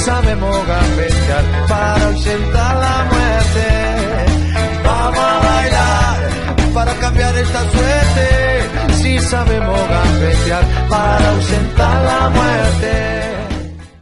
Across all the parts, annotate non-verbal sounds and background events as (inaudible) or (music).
Sabemos gambetear para ausentar la muerte. Vamos a bailar para cambiar esta suerte. Si sabemos gambetear para ausentar la muerte.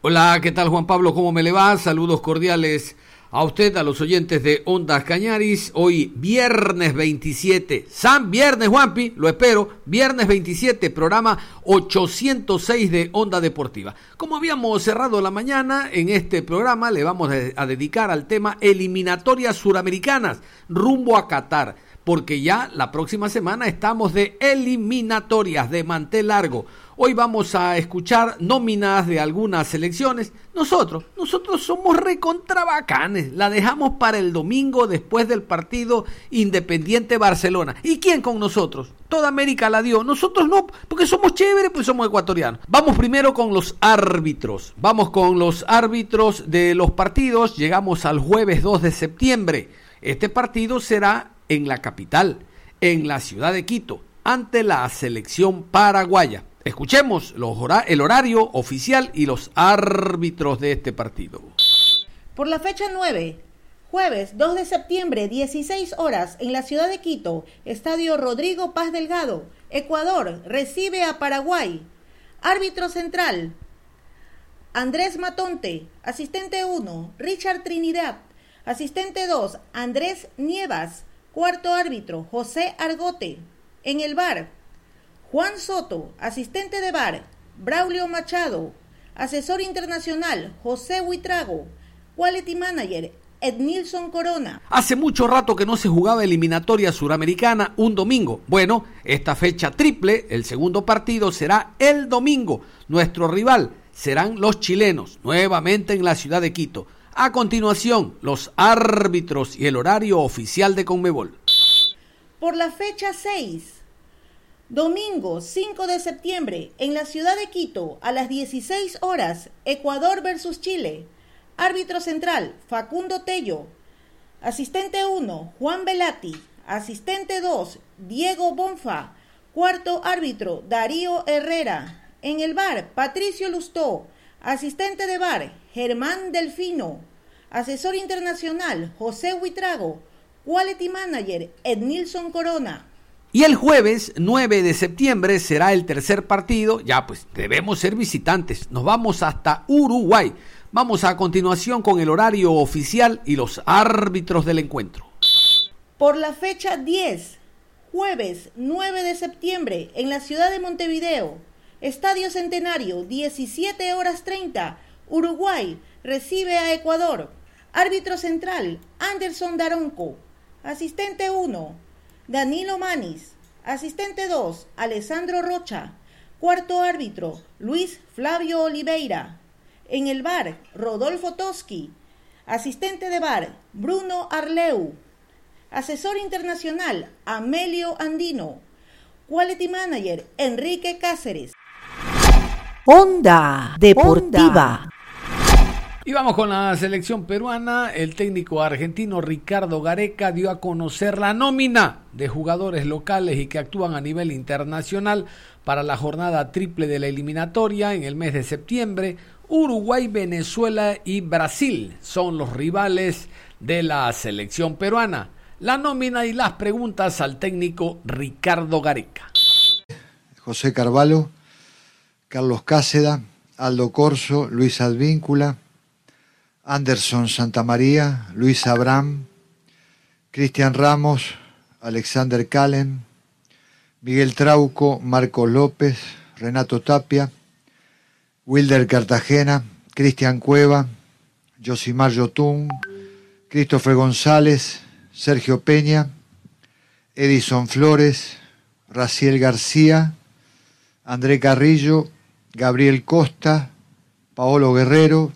Hola, ¿qué tal Juan Pablo? ¿Cómo me le va? Saludos cordiales a usted, a los oyentes de Ondas Cañaris. Hoy viernes 27, San Viernes Juanpi, lo espero, viernes 27, programa 806 de Onda Deportiva. Como habíamos cerrado la mañana, en este programa le vamos a dedicar al tema eliminatorias suramericanas rumbo a Qatar porque ya la próxima semana estamos de eliminatorias de mantel largo. Hoy vamos a escuchar nóminas de algunas selecciones. Nosotros, nosotros somos recontrabacanes. La dejamos para el domingo después del partido Independiente Barcelona. ¿Y quién con nosotros? Toda América la dio. Nosotros no, porque somos chéveres, pues somos ecuatorianos. Vamos primero con los árbitros. Vamos con los árbitros de los partidos. Llegamos al jueves 2 de septiembre. Este partido será en la capital, en la ciudad de Quito, ante la selección paraguaya. Escuchemos el horario oficial y los árbitros de este partido. Por la fecha 9, jueves 2 de septiembre, 16 horas, en la ciudad de Quito, Estadio Rodrigo Paz Delgado, Ecuador, recibe a Paraguay. Árbitro central, Andrés Matonte. Asistente 1, Richard Trinidad. Asistente 2, Andrés Nievas. Cuarto árbitro, José Argote. En el bar, Juan Soto, asistente de bar, Braulio Machado. Asesor internacional, José Huitrago. Quality Manager, Ednilson Corona. Hace mucho rato que no se jugaba eliminatoria suramericana un domingo. Bueno, esta fecha triple, el segundo partido será el domingo. Nuestro rival serán los chilenos, nuevamente en la ciudad de Quito. A continuación, los árbitros y el horario oficial de Conmebol. Por la fecha 6, domingo 5 de septiembre, en la ciudad de Quito, a las 16 horas, Ecuador versus Chile. Árbitro central, Facundo Tello. Asistente 1, Juan Velati. Asistente 2, Diego Bonfa. Cuarto árbitro, Darío Herrera. En el bar, Patricio Lustó. Asistente de bar, Germán Delfino. Asesor internacional, José Huitrago. Quality Manager, Ednilson Corona. Y el jueves 9 de septiembre será el tercer partido. Ya pues debemos ser visitantes. Nos vamos hasta Uruguay. Vamos a continuación con el horario oficial y los árbitros del encuentro. Por la fecha 10, jueves 9 de septiembre, en la ciudad de Montevideo, Estadio Centenario, 17 horas 30, Uruguay recibe a Ecuador. Árbitro central, Anderson Daronco. Asistente 1, Danilo Manis. Asistente 2, Alessandro Rocha. Cuarto árbitro, Luis Flavio Oliveira. En el bar, Rodolfo Toski. Asistente de bar, Bruno Arleu. Asesor internacional, Amelio Andino. Quality Manager, Enrique Cáceres. Onda Deportiva. Y vamos con la selección peruana. El técnico argentino Ricardo Gareca dio a conocer la nómina de jugadores locales y que actúan a nivel internacional para la jornada triple de la eliminatoria en el mes de septiembre. Uruguay, Venezuela y Brasil son los rivales de la selección peruana. La nómina y las preguntas al técnico Ricardo Gareca. José Carvalho, Carlos Cáceda, Aldo Corso, Luis Advíncula, Anderson Santamaría, Luis Abraham, Cristian Ramos, Alexander Calen, Miguel Trauco, Marco López, Renato Tapia, Wilder Cartagena, Cristian Cueva, Josimar Yotún, Christopher González, Sergio Peña, Edison Flores, Raciel García, André Carrillo, Gabriel Costa, Paolo Guerrero,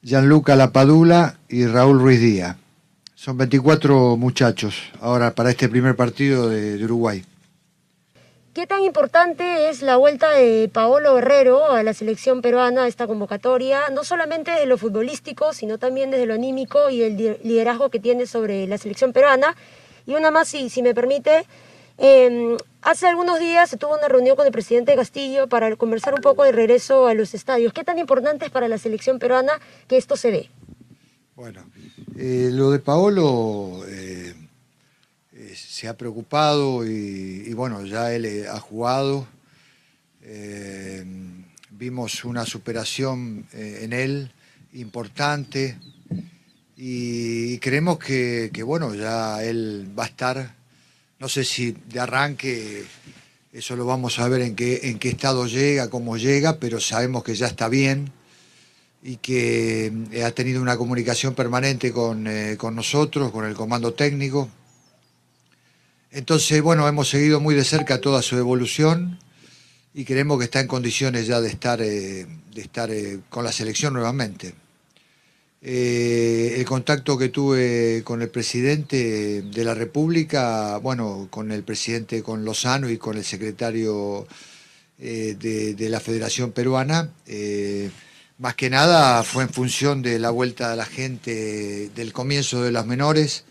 Gianluca Lapadula y Raúl Ruiz Díaz. Son 24 muchachos ahora para este primer partido de, Uruguay. ¿Qué tan importante es la vuelta de Paolo Guerrero a la selección peruana, a esta convocatoria, no solamente desde lo futbolístico, sino también desde lo anímico y el liderazgo que tiene sobre la selección peruana? Y una más, si, si me permite, em, hace algunos días se tuvo una reunión con el presidente Castillo para conversar un poco del regreso a los estadios. ¿Qué tan importante es para la selección peruana que esto se dé? Bueno, eh, lo de Paolo... Eh, se ha preocupado y, bueno, ya él eh, ha jugado. Eh, vimos una superación eh, en él importante y, creemos que, bueno, ya él va a estar, no sé si de arranque, eso lo vamos a ver en qué, en qué estado llega, cómo llega, pero sabemos que ya está bien y que ha tenido una comunicación permanente con, con nosotros, con el comando técnico entonces, bueno, hemos seguido muy de cerca toda su evolución y creemos que está en condiciones ya de estar, eh, de estar eh, con la selección nuevamente. Eh, el contacto que tuve con el presidente de la República, bueno, con el presidente con Lozano y con el secretario de, de, la Federación Peruana, más que nada fue en función de la vuelta de la gente del comienzo de las menores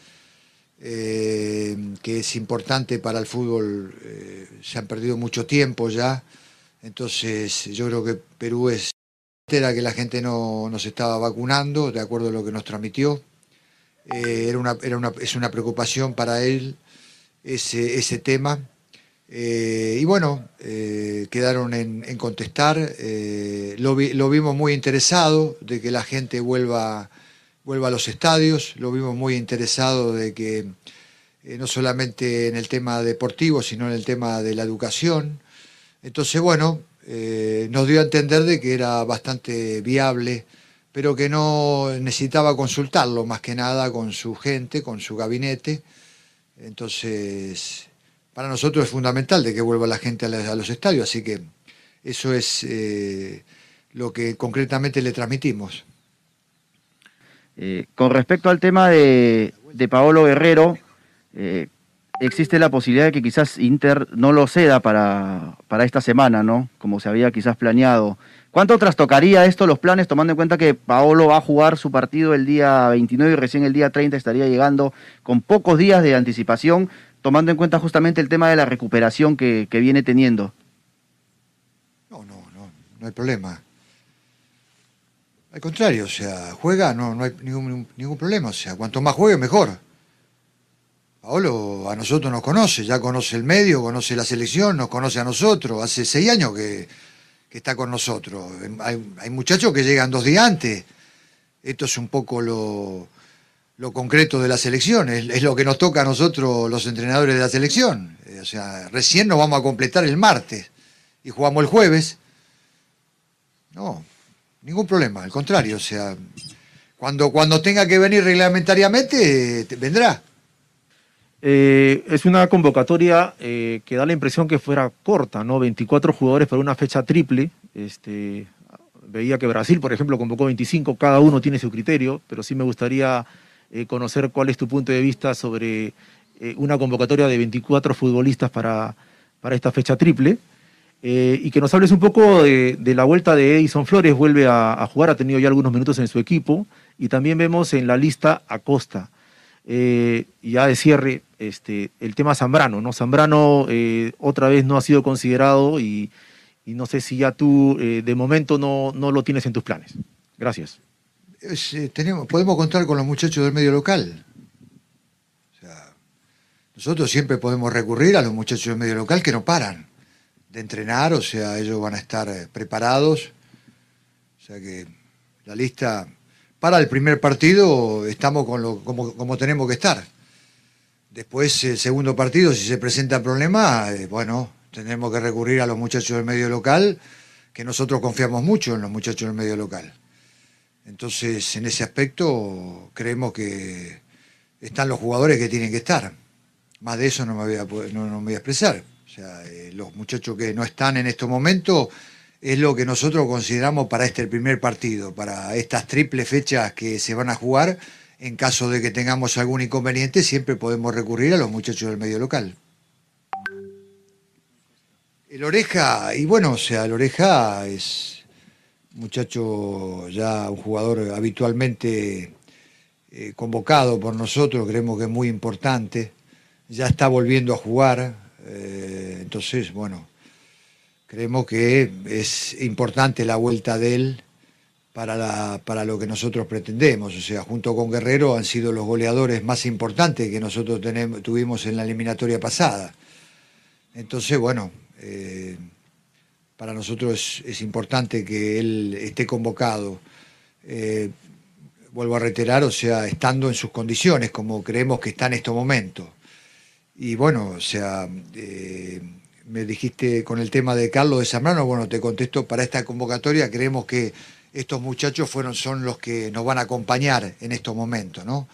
eh, que es importante para el fútbol. Eh, se han perdido mucho tiempo ya, entonces yo creo que Perú es era que la gente no, se estaba vacunando, de acuerdo a lo que nos transmitió. Eh, era una, era una, es una preocupación para él ese, ese tema. y bueno, quedaron en, en contestar. Lo, lo, vimos muy interesado de que la gente vuelva vuelva a los estadios. Lo vimos muy interesado de que eh, no solamente en el tema deportivo, sino en el tema de la educación. Entonces, bueno, eh, nos dio a entender de que era bastante viable, pero que no necesitaba consultarlo más que nada con su gente, con su gabinete. Entonces, para nosotros es fundamental de que vuelva la gente a, los estadios, así que eso es eh, lo que concretamente le transmitimos. Eh, con respecto al tema de, Paolo Guerrero, existe la posibilidad de que quizás Inter no lo ceda para, para, esta semana, ¿no? Como se había quizás planeado. ¿Cuánto trastocaría esto los planes, tomando en cuenta que Paolo va a jugar su partido el día 29 y recién el día 30 estaría llegando con pocos días de anticipación, tomando en cuenta justamente el tema de la recuperación que, viene teniendo? No, no, no, no hay problema. Al contrario, o sea, juega, no, no hay ningún, ningún problema. O sea, cuanto más juegue, mejor. Paolo a nosotros nos conoce, ya conoce el medio, conoce la selección, nos conoce a nosotros. Hace seis años que, está con nosotros. Hay, muchachos que llegan dos días antes. Esto es un poco lo, concreto de la selección, es, es, lo que nos toca a nosotros los entrenadores de la selección. O sea, recién nos vamos a completar el martes y jugamos el jueves. No, ningún problema, al contrario, o sea, cuando, cuando tenga que venir reglamentariamente, vendrá. Eh, es una convocatoria eh, que da la impresión que fuera corta, ¿no? 24 jugadores para una fecha triple. Este, veía que Brasil, por ejemplo, convocó 25, cada uno tiene su criterio, pero sí me gustaría eh, conocer cuál es tu punto de vista sobre una convocatoria de 24 futbolistas para, para esta fecha triple. Y que nos hables un poco de, la vuelta de Edison Flores, vuelve a, jugar, ha tenido ya algunos minutos en su equipo, y también vemos en la lista a Costa. Eh, ya de cierre, este, el tema Zambrano, ¿no? Zambrano eh, otra vez no ha sido considerado y, no sé si ya tú de momento no, no, lo tienes en tus planes. Gracias. tenemos, podemos contar con los muchachos del medio local. nosotros siempre podemos recurrir a los muchachos del medio local que no paran de entrenar, o sea, ellos van a estar eh, preparados. O sea que la lista para el primer partido estamos con lo, como, tenemos que estar. Después, el segundo partido, si se presenta problema, eh, bueno, tendremos que recurrir a los muchachos del medio local, que nosotros confiamos mucho en los muchachos del medio local. Entonces, en ese aspecto, creemos que están los jugadores que tienen que estar. Más de eso no me voy a, no, me voy a expresar. Eh, los muchachos que no están en estos momentos es lo que nosotros consideramos para este primer partido, para estas triples fechas que se van a jugar. En caso de que tengamos algún inconveniente, siempre podemos recurrir a los muchachos del medio local. El Oreja, y bueno, o sea, el Oreja es muchacho ya, un jugador habitualmente eh, convocado por nosotros, creemos que es muy importante, ya está volviendo a jugar, eh, entonces, bueno, creemos que es importante la vuelta de él para, para lo que nosotros pretendemos. O sea, junto con Guerrero han sido los goleadores más importantes que nosotros tuvimos en la eliminatoria pasada. Entonces, bueno, eh, para nosotros es, importante que él esté convocado. Eh, vuelvo a reiterar, o sea, estando en sus condiciones, como creemos que está en estos momentos. Y bueno, o sea, eh, me dijiste con el tema de Carlos de Zambrano, bueno, te contesto, para esta convocatoria creemos que estos muchachos son los que nos van a acompañar en estos momentos, ¿no?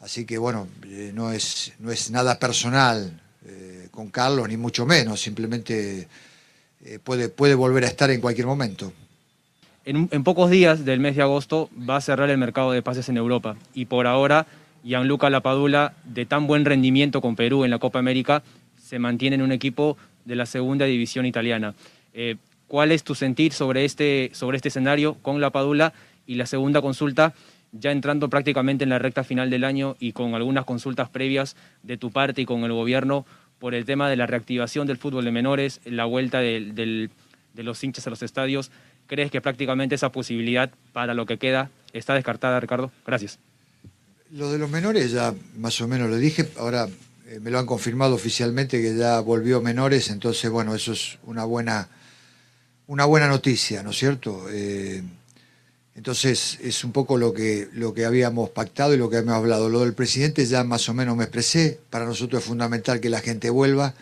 Así que bueno, eh, no, es, nada personal eh, con Carlos, ni mucho menos, simplemente puede, puede volver a estar en cualquier momento. En, en, pocos días del mes de agosto va a cerrar el mercado de pases en Europa y por ahora Gianluca Lapadula, de tan buen rendimiento con Perú en la Copa América, se mantiene en un equipo de la segunda división italiana. ¿Cuál es tu sentir sobre este, sobre este escenario con Lapadula? Y la segunda consulta, ya entrando prácticamente en la recta final del año y con algunas consultas previas de tu parte y con el gobierno por el tema de la reactivación del fútbol de menores, la vuelta de los hinchas a los estadios, ¿crees que prácticamente esa posibilidad para lo que queda está descartada, Ricardo? Gracias. Lo de los menores ya más o menos lo dije, ahora eh, me lo han confirmado oficialmente que ya volvió menores, entonces bueno, eso es una buena, una buena noticia, ¿no es cierto? Eh, entonces es un poco lo que, lo que habíamos pactado y lo que habíamos hablado. Lo del presidente ya más o menos me expresé, para nosotros es fundamental que la gente vuelva.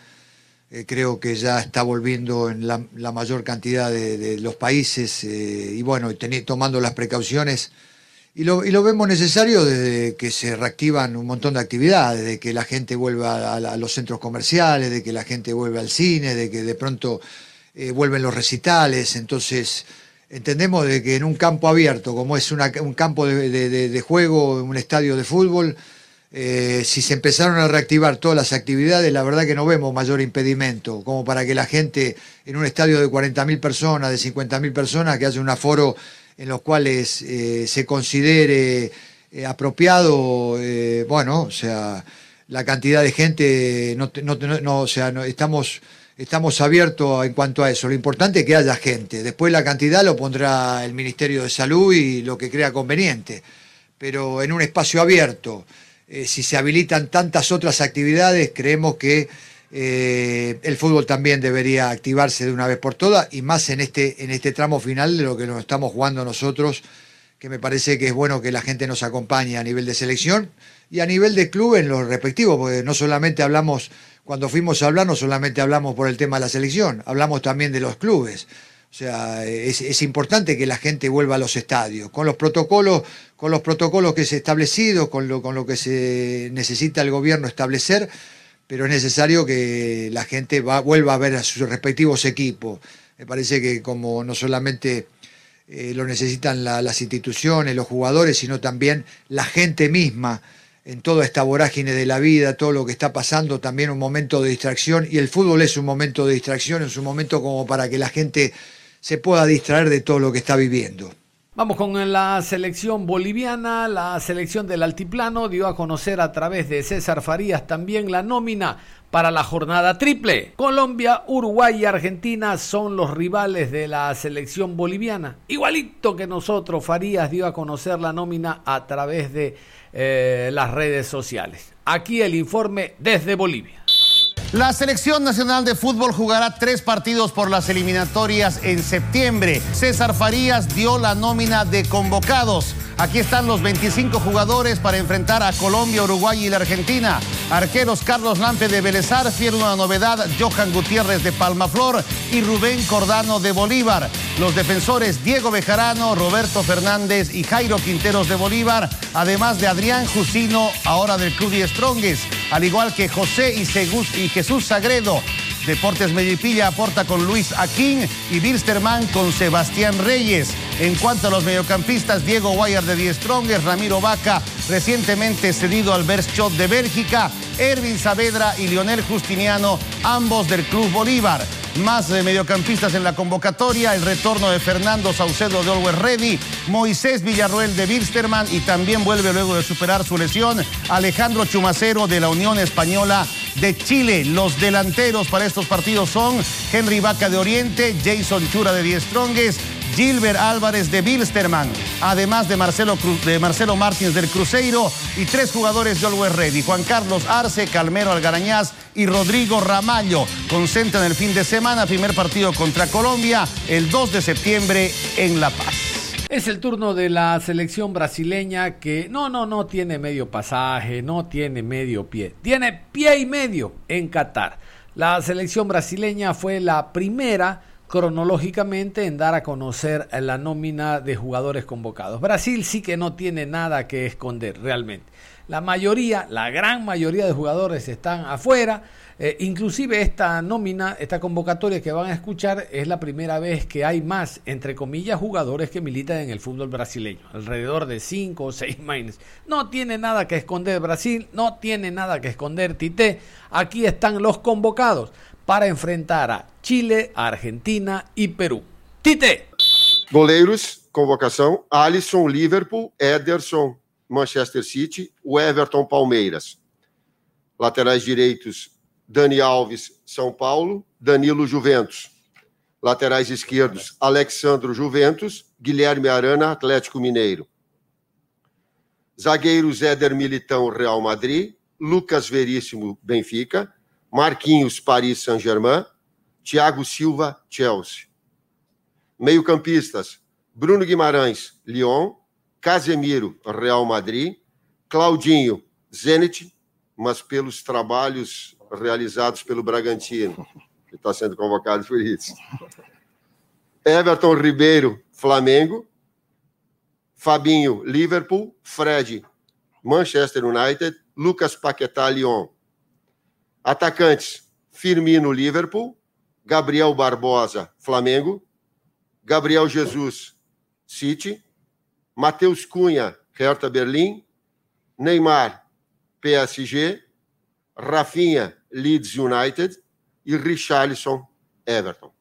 Eh, creo que ya está volviendo en la, mayor cantidad de, los países y bueno, tomando las precauciones y lo, y lo, vemos necesario desde que se reactivan un montón de actividades, de que la gente vuelva a, los centros comerciales, de que la gente vuelva al cine, de que de pronto eh, vuelven los recitales. Entonces, entendemos de que en un campo abierto, como es un campo de, juego, un estadio de fútbol, eh, si se empezaron a reactivar todas las actividades, la verdad que no vemos mayor impedimento, como para que la gente en un estadio de 40.000 personas, de 50.000 personas, que haya un aforo en los cuales eh, se considere apropiado, bueno, o sea, la cantidad de gente, no, no, o sea, estamos, estamos abiertos en cuanto a eso. Lo importante es que haya gente. Después la cantidad lo pondrá el Ministerio de Salud y lo que crea conveniente. Pero en un espacio abierto, si se habilitan tantas otras actividades, creemos que eh, el fútbol también debería activarse de una vez por todas y más en este, en este tramo final de lo que nos estamos jugando nosotros, que me parece que es bueno que la gente nos acompañe a nivel de selección y a nivel de club en los respectivos, porque no solamente hablamos, cuando fuimos a hablar, no solamente hablamos por el tema de la selección, hablamos también de los clubes. O sea, es, importante que la gente vuelva a los estadios, con los protocolos, con los protocolos que se establecido, con lo, con lo que se necesita el gobierno establecer pero es necesario que la gente vuelva a ver a sus respectivos equipos. Me parece que como no solamente eh, lo necesitan las instituciones, los jugadores, sino también la gente misma en toda esta vorágine de la vida, todo lo que está pasando, también un momento de distracción, y el fútbol es un momento de distracción, es un momento como para que la gente se pueda distraer de todo lo que está viviendo. Vamos con la selección boliviana, la selección del altiplano dio a conocer a través de César Farías también la nómina para la jornada triple. Colombia, Uruguay y Argentina son los rivales de la selección boliviana. Igualito que nosotros, Farías dio a conocer la nómina a través de eh, las redes sociales. Aquí el informe desde Bolivia. La selección nacional de fútbol jugará tres partidos por las eliminatorias en septiembre. César Farías dio la nómina de convocados. Aquí están los 25 jugadores para enfrentar a Colombia, Uruguay y la Argentina. Arqueros Carlos Lampe de Belezar, fiel una novedad, Johan Gutiérrez de Palmaflor y Rubén Cordano de Bolívar. Los defensores Diego Bejarano, Roberto Fernández y Jairo Quinteros de Bolívar, además de Adrián Jusino, ahora del Club y Strongest, al igual que José y, y Jesús Sagredo. Deportes Medipilla aporta con Luis Aquín y Bilsterman con Sebastián Reyes. En cuanto a los mediocampistas, Diego Guayar de Die Strongest, Ramiro Vaca, recientemente cedido al Berschot de Bélgica, Ervin Saavedra y Lionel Justiniano, ambos del Club Bolívar. Más de mediocampistas en la convocatoria, el retorno de Fernando Saucedo de Always Ready, Moisés Villarruel de Bilsterman y también vuelve luego de superar su lesión Alejandro Chumacero de la Unión Española de Chile. Los delanteros para estos partidos son Henry Vaca de Oriente, Jason Chura de Die Strongest, Gilbert Álvarez de Bilsterman, además de Marcelo, de Marcelo Martins del Cruzeiro y tres jugadores de Always Ready, Juan Carlos Arce, Calmero Algarañaz y Rodrigo Ramallo. Concentran el fin de semana, primer partido contra Colombia, el 2 de septiembre en La Paz. Es el turno de la selección brasileña que no, no, no tiene medio pasaje, no tiene medio pie, tiene pie y medio en Qatar. La selección brasileña fue la primera cronológicamente en dar a conocer la nómina de jugadores convocados. Brasil sí que no tiene nada que esconder realmente. La mayoría, la gran mayoría de jugadores están afuera. Eh, inclusive esta nómina, esta convocatoria que van a escuchar es la primera vez que hay más, entre comillas, jugadores que militan en el fútbol brasileño. Alrededor de 5 o 6 maines. No tiene nada que esconder Brasil, no tiene nada que esconder Tite. Aquí están los convocados para enfrentar a Chile, Argentina e Peru. Tite! Goleiros, convocação: Alisson, Liverpool, Ederson, Manchester City, o Everton, Palmeiras. Laterais direitos: Dani Alves, São Paulo, Danilo, Juventus. Laterais esquerdos: Alexandro, Juventus, Guilherme Arana, Atlético Mineiro. Zagueiros: Éder Militão, Real Madrid, Lucas Veríssimo, Benfica, Marquinhos, Paris Saint-Germain, Thiago Silva, Chelsea. Meio-campistas: Bruno Guimarães, Lyon, Casemiro, Real Madrid, Claudinho, Zenit, mas pelos trabalhos realizados pelo Bragantino. Ele está sendo convocado por isso. Everton Ribeiro, Flamengo. Fabinho, Liverpool. Fred, Manchester United. Lucas Paquetá, Lyon. Atacantes: Firmino, Liverpool, Gabriel Barbosa, Flamengo, Gabriel Jesus, City, Matheus Cunha, Hertha Berlim, Neymar, PSG, Rafinha, Leeds United e Richarlison, Everton.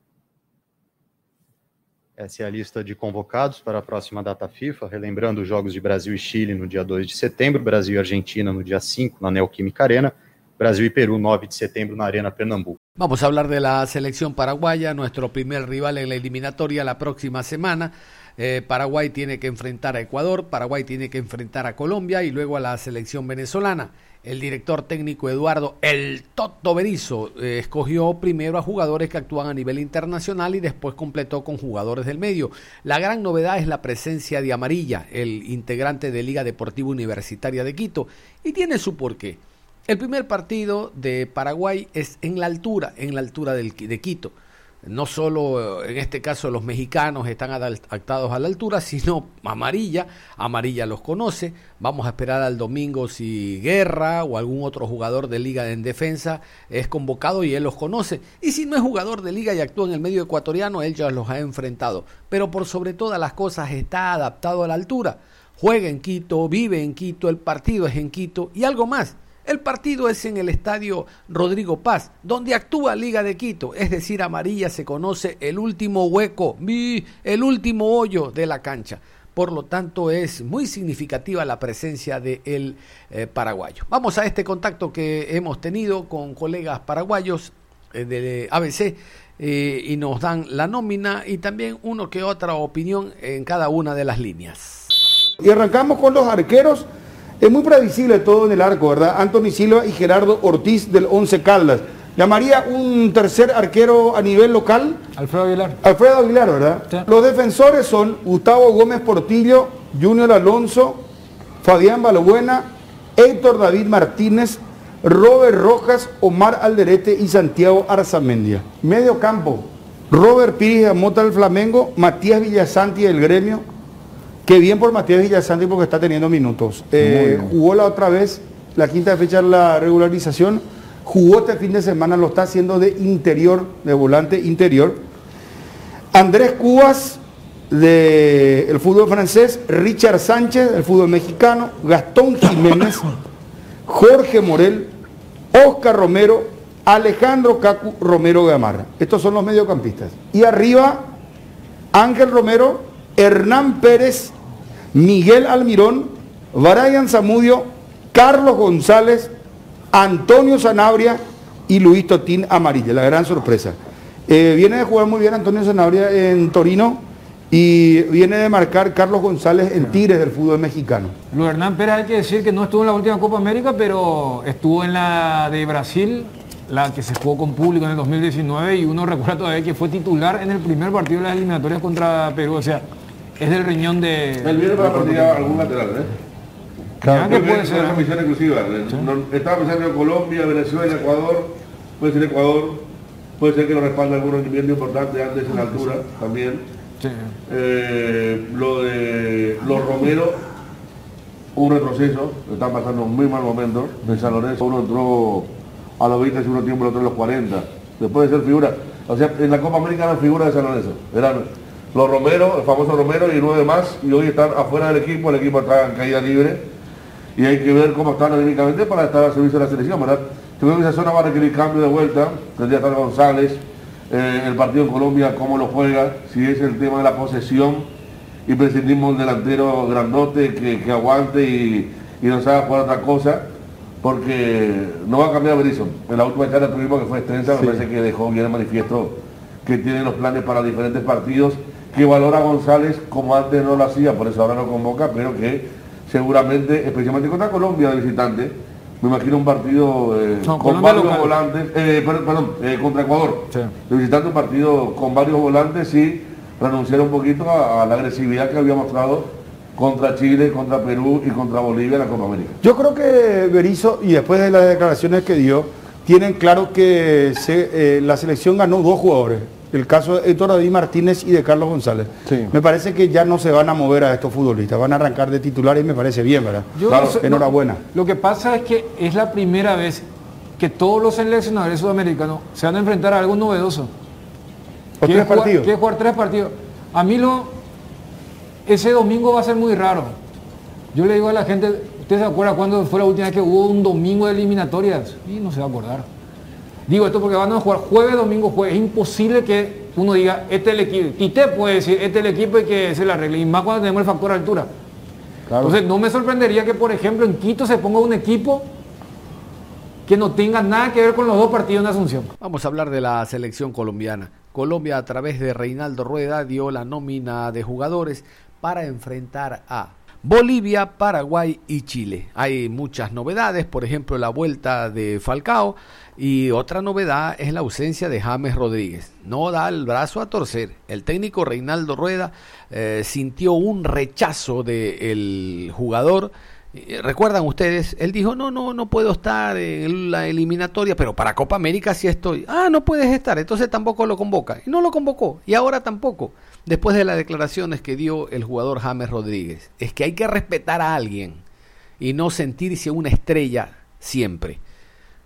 Essa é a lista de convocados para a próxima data FIFA, relembrando os Jogos de Brasil e Chile no dia 2 de setembro, Brasil e Argentina no dia 5 na Neoquímica Arena, Brasil y Perú 9 de septiembre en Arena Pernambuco. Vamos a hablar de la selección paraguaya, nuestro primer rival en la eliminatoria la próxima semana. Eh, Paraguay tiene que enfrentar a Ecuador, Paraguay tiene que enfrentar a Colombia y luego a la selección venezolana. El director técnico Eduardo El Toto Berizo eh, escogió primero a jugadores que actúan a nivel internacional y después completó con jugadores del medio. La gran novedad es la presencia de Amarilla, el integrante de Liga Deportiva Universitaria de Quito, y tiene su porqué. El primer partido de Paraguay es en la altura, en la altura del, de Quito. No solo en este caso los mexicanos están adaptados a la altura, sino Amarilla. Amarilla los conoce. Vamos a esperar al domingo si Guerra o algún otro jugador de liga en defensa es convocado y él los conoce. Y si no es jugador de liga y actúa en el medio ecuatoriano, él ya los ha enfrentado. Pero por sobre todas las cosas está adaptado a la altura. Juega en Quito, vive en Quito, el partido es en Quito y algo más el partido es en el estadio Rodrigo Paz, donde actúa Liga de Quito, es decir, amarilla se conoce el último hueco, el último hoyo de la cancha. Por lo tanto, es muy significativa la presencia del el eh, paraguayo. Vamos a este contacto que hemos tenido con colegas paraguayos eh, de ABC eh, y nos dan la nómina y también uno que otra opinión en cada una de las líneas. Y arrancamos con los arqueros es muy previsible todo en el arco, ¿verdad? Anthony Silva y Gerardo Ortiz del Once Caldas. ¿Llamaría un tercer arquero a nivel local? Alfredo Aguilar. Alfredo Aguilar, ¿verdad? Los defensores son Gustavo Gómez Portillo, Junior Alonso, Fabián Balbuena, Héctor David Martínez, Robert Rojas, Omar Alderete y Santiago Arzamendia. Medio campo, Robert Pires de Mota del Flamengo, Matías Villasanti del Gremio. Qué bien por Matías Villasanti porque está teniendo minutos. Eh, jugó la otra vez, la quinta fecha de la regularización. Jugó este fin de semana, lo está haciendo de interior, de volante interior. Andrés Cubas del fútbol francés, Richard Sánchez del fútbol mexicano, Gastón Jiménez, (coughs) Jorge Morel, Oscar Romero, Alejandro Cacu Romero Gamarra. Estos son los mediocampistas. Y arriba, Ángel Romero, Hernán Pérez, Miguel Almirón, Brian Zamudio, Carlos González, Antonio Sanabria y Luis Totín Amarilla, la gran sorpresa. Eh, viene de jugar muy bien Antonio Sanabria en Torino y viene de marcar Carlos González en Tigres del fútbol mexicano. Luis Hernán Pérez hay que decir que no estuvo en la última Copa América, pero estuvo en la de Brasil, la que se jugó con público en el 2019 y uno recuerda todavía que fue titular en el primer partido de las eliminatorias contra Perú. O sea, es del riñón de... Él viene para partir algún lateral, ¿eh? Claro, que puede ser. Una comisión exclusiva. No- estaba pensando en Colombia, Venezuela, Ecuador, puede ser Ecuador, puede ser que lo respalde algún rendimiento importante antes en la altura también. Eh, lo de los Romero, un retroceso, están pasando un muy mal momento. En San Lorenzo uno entró a los 20 segundo tiempo, el otro a los 40. Después de ser figura, o sea, en la Copa América eran figuras de San Lorenzo. Eran los Romero, el famoso Romero y nueve más, y hoy están afuera del equipo, el equipo está en caída libre y hay que ver cómo están anímicamente para estar al servicio de la selección, ¿verdad? Yo creo que esa zona va a requerir cambio de vuelta, tendría que estar González, eh, el partido en Colombia, cómo lo juega, si es el tema de la posesión y prescindimos un delantero grandote que, que aguante y, y nos haga jugar otra cosa, porque no va a cambiar Berizzo. En la última charla tuvimos que fue extensa, me parece que dejó bien el manifiesto que tiene los planes para diferentes partidos, que valora a González como antes no lo hacía, por eso ahora lo convoca, pero que seguramente, especialmente contra Colombia de visitante, me imagino un partido eh, No, con Colombia varios local. volantes, eh, perdón, perdón, eh, contra Ecuador, de visitante un partido con varios volantes y renunciar un poquito a, a la agresividad que había mostrado contra Chile, contra Perú y contra Bolivia en la Copa América. Yo creo que Berizzo, y después de las declaraciones que dio, tienen claro que se- eh, la selección ganó dos jugadores. El caso de Héctor David Martínez y de Carlos González. Me parece que ya no se van a mover a estos futbolistas, van a arrancar de titulares y me parece bien, ¿verdad? Yo Claro, enhorabuena. Lo que pasa es que es la primera vez que todos los seleccionadores sudamericanos se van a enfrentar a algo novedoso. ¿O tres es jugar- partidos? jugar tres partidos. A mí lo, ese domingo va a ser muy raro. Yo le digo a la gente, ¿usted se acuerda cuándo fue la última vez que hubo un domingo de eliminatorias? Y no se va a acordar. Digo esto porque van a jugar jueves, domingo, jueves. Es imposible que uno diga, este es el equipo. Tite puede decir, este es el equipo y que se la arregle. Y más cuando tenemos el factor altura. Entonces no me sorprendería que, por ejemplo, en Quito se ponga un equipo que no tenga nada que ver con los dos partidos en Asunción. Vamos a hablar de la selección colombiana. Colombia a través de Reinaldo Rueda dio la nómina de jugadores para enfrentar a Bolivia, Paraguay y Chile. Hay muchas novedades, por ejemplo la vuelta de Falcao y otra novedad es la ausencia de James Rodríguez. No da el brazo a torcer. El técnico Reinaldo Rueda eh, sintió un rechazo del jugador eh, Recuerdan ustedes, él dijo, no, no, no puedo estar en la eliminatoria, pero para Copa América sí estoy. Ah, no puedes estar, entonces tampoco lo convoca. Y no lo convocó, y ahora tampoco, después de las declaraciones que dio el jugador James Rodríguez. Es que hay que respetar a alguien y no sentirse una estrella siempre.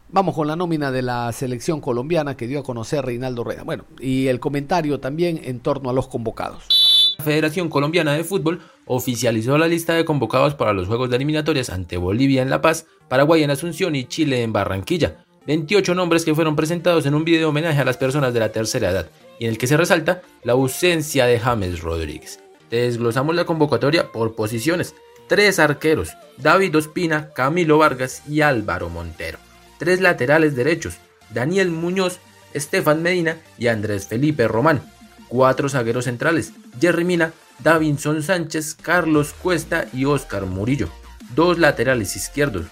Vamos con la nómina de la selección colombiana que dio a conocer Reinaldo Rueda. Bueno, y el comentario también en torno a los convocados. La Federación Colombiana de Fútbol oficializó la lista de convocados para los Juegos de Eliminatorias ante Bolivia en La Paz, Paraguay en Asunción y Chile en Barranquilla. 28 nombres que fueron presentados en un video homenaje a las personas de la tercera edad y en el que se resalta la ausencia de James Rodríguez. Desglosamos la convocatoria por posiciones. Tres arqueros, David Ospina, Camilo Vargas y Álvaro Montero. Tres laterales derechos, Daniel Muñoz, Estefan Medina y Andrés Felipe Román. Cuatro zagueros centrales, Jerry Mina, Davinson Sánchez, Carlos Cuesta y Oscar Murillo. Dos laterales izquierdos,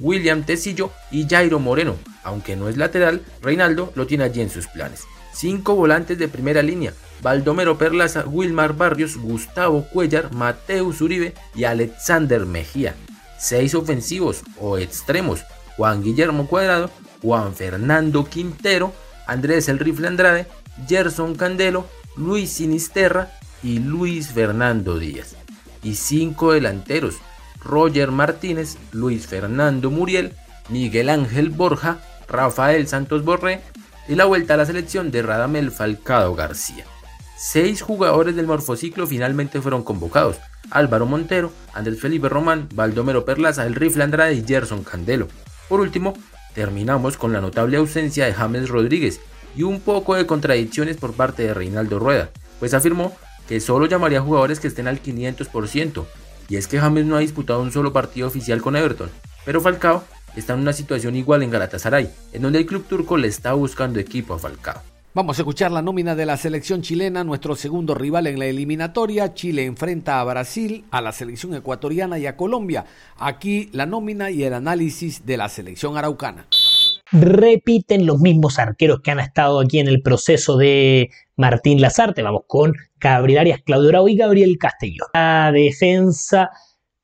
William Tecillo y Jairo Moreno. Aunque no es lateral, Reinaldo lo tiene allí en sus planes. Cinco volantes de primera línea, Baldomero Perlaza, Wilmar Barrios, Gustavo Cuellar, Mateus Uribe y Alexander Mejía. Seis ofensivos o extremos, Juan Guillermo Cuadrado, Juan Fernando Quintero, Andrés El Rifle Andrade, Gerson Candelo, Luis Sinisterra y Luis Fernando Díaz. Y cinco delanteros, Roger Martínez, Luis Fernando Muriel, Miguel Ángel Borja, Rafael Santos Borré y la vuelta a la selección de Radamel Falcado García. Seis jugadores del morfociclo finalmente fueron convocados. Álvaro Montero, Andrés Felipe Román, Baldomero Perlaza, El Rifle Andrade y Gerson Candelo. Por último, terminamos con la notable ausencia de James Rodríguez y un poco de contradicciones por parte de Reinaldo Rueda, pues afirmó que solo llamaría a jugadores que estén al 500%, y es que James no ha disputado un solo partido oficial con Everton, pero Falcao está en una situación igual en Galatasaray, en donde el club turco le está buscando equipo a Falcao. Vamos a escuchar la nómina de la selección chilena, nuestro segundo rival en la eliminatoria. Chile enfrenta a Brasil, a la selección ecuatoriana y a Colombia. Aquí la nómina y el análisis de la selección araucana. Repiten los mismos arqueros que han estado aquí en el proceso de Martín Lazarte. Vamos con Gabriel Arias, Claudio Bravo y Gabriel Castellón. La defensa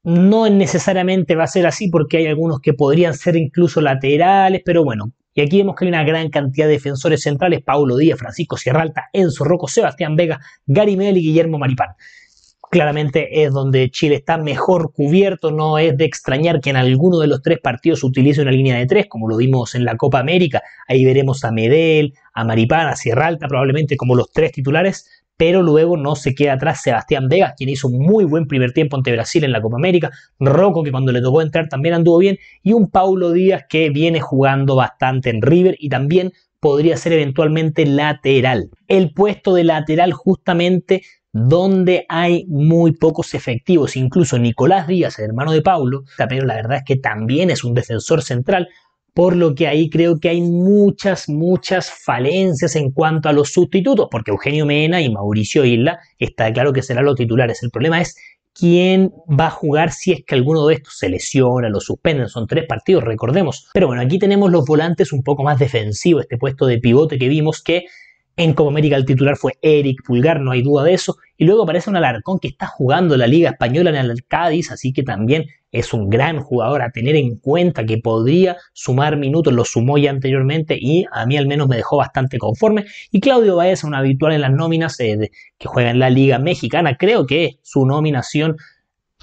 no necesariamente va a ser así porque hay algunos que podrían ser incluso laterales, pero bueno, y aquí vemos que hay una gran cantidad de defensores centrales, Paulo Díaz, Francisco Sierralta, Enzo Rocco, Sebastián Vega, Gary Medel y Guillermo Maripán. Claramente es donde Chile está mejor cubierto, no es de extrañar que en alguno de los tres partidos utilice una línea de tres, como lo vimos en la Copa América, ahí veremos a Medel, a Maripán, a Sierralta, probablemente como los tres titulares, pero luego no se queda atrás Sebastián Vegas, quien hizo un muy buen primer tiempo ante Brasil en la Copa América, Rocco, que cuando le tocó entrar también anduvo bien, y un Paulo Díaz que viene jugando bastante en River y también podría ser eventualmente lateral. El puesto de lateral justamente donde hay muy pocos efectivos, incluso Nicolás Díaz, el hermano de Paulo, pero la verdad es que también es un defensor central, por lo que ahí creo que hay muchas, muchas falencias en cuanto a los sustitutos, porque Eugenio Mena y Mauricio Isla está claro que serán los titulares. El problema es quién va a jugar si es que alguno de estos se lesiona, lo suspenden. Son tres partidos, recordemos. Pero bueno, aquí tenemos los volantes un poco más defensivos, este puesto de pivote que vimos que en Copa América el titular fue Eric Pulgar, no hay duda de eso. Y luego aparece un Alarcón que está jugando la Liga Española en el Cádiz, así que también es un gran jugador a tener en cuenta que podría sumar minutos, lo sumó ya anteriormente y a mí al menos me dejó bastante conforme. Y Claudio Baez, un habitual en las nóminas eh, que juega en la Liga Mexicana, creo que su nominación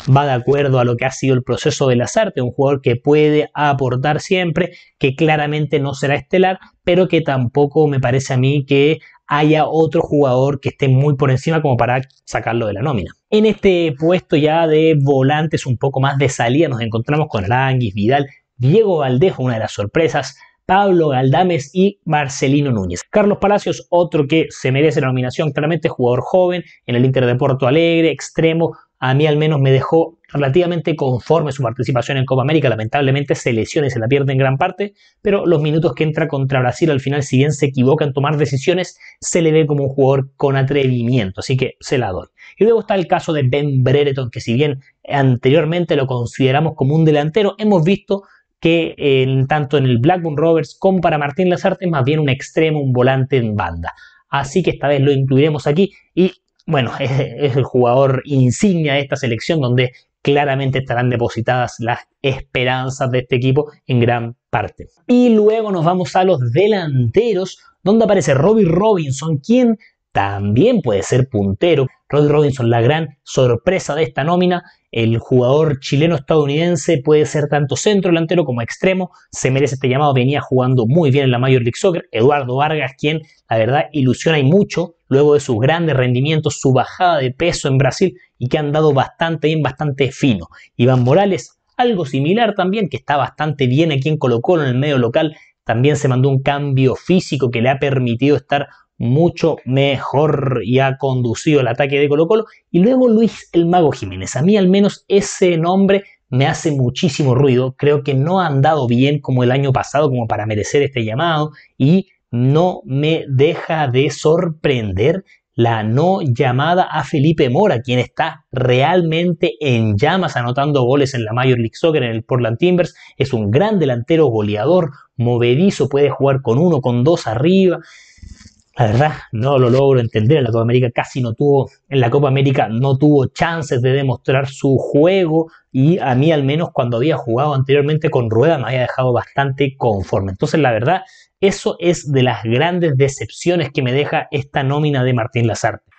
va de acuerdo a lo que ha sido el proceso de Lazarte, un jugador que puede aportar siempre, que claramente no será estelar, pero que tampoco me parece a mí que haya otro jugador que esté muy por encima como para sacarlo de la nómina. En este puesto ya de volantes un poco más de salida nos encontramos con Aranguis, Vidal, Diego Valdejo, una de las sorpresas, Pablo Galdames y Marcelino Núñez. Carlos Palacios, otro que se merece la nominación, claramente jugador joven en el Inter de Porto Alegre, extremo, a mí al menos me dejó relativamente conforme su participación en Copa América. Lamentablemente se lesiona y se la pierde en gran parte, pero los minutos que entra contra Brasil al final, si bien se equivoca en tomar decisiones, se le ve como un jugador con atrevimiento, así que se la doy. Y luego está el caso de Ben Brereton, que si bien anteriormente lo consideramos como un delantero, hemos visto que tanto en el Blackburn Rovers como para Martín Lazarte es más bien un extremo, un volante en banda. Así que esta vez lo incluiremos aquí y bueno, (laughs) es, el jugador insignia de esta selección donde claramente estarán depositadas las esperanzas de este equipo en gran parte. Y luego nos vamos a los delanteros, donde aparece Robbie Robinson, quien también puede ser puntero. Robbie Robinson, la gran sorpresa de esta nómina, el jugador chileno-estadounidense puede ser tanto centro delantero como extremo, se merece este llamado, venía jugando muy bien en la Major League Soccer. Eduardo Vargas, quien la verdad ilusiona y mucho luego de sus grandes rendimientos, su bajada de peso en Brasil y que han dado bastante bien, bastante fino. Iván Morales, algo similar también, que está bastante bien aquí en Colo Colo en el medio local, también se mandó un cambio físico que le ha permitido estar mucho mejor y ha conducido el ataque de Colo Colo. Y luego Luis el Mago Jiménez. A mí al menos ese nombre me hace muchísimo ruido. Creo que no ha andado bien como el año pasado como para merecer este llamado y no me deja de sorprender la no llamada a Felipe Mora, quien está realmente en llamas anotando goles en la Major League Soccer en el Portland Timbers. Es un gran delantero goleador, movedizo, puede jugar con uno, con dos arriba la verdad, no lo logro entender. En la Copa América casi no tuvo, en la Copa América no tuvo chances de demostrar su juego y a mí al menos cuando había jugado anteriormente con Rueda me había dejado bastante conforme. Entonces la verdad, eso es de las grandes decepciones que me deja esta nómina de Martín Lazarte.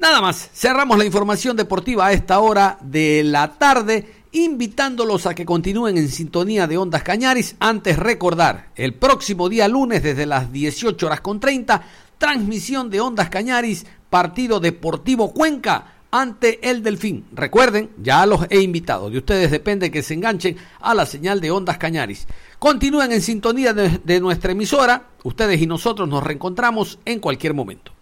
Nada más, cerramos la información deportiva a esta hora de la tarde invitándolos a que continúen en sintonía de Ondas Cañaris. Antes recordar, el próximo día lunes desde las 18 horas con 30, transmisión de Ondas Cañaris, partido Deportivo Cuenca ante el Delfín. Recuerden, ya los he invitado, de ustedes depende que se enganchen a la señal de Ondas Cañaris. Continúen en sintonía de, de nuestra emisora, ustedes y nosotros nos reencontramos en cualquier momento.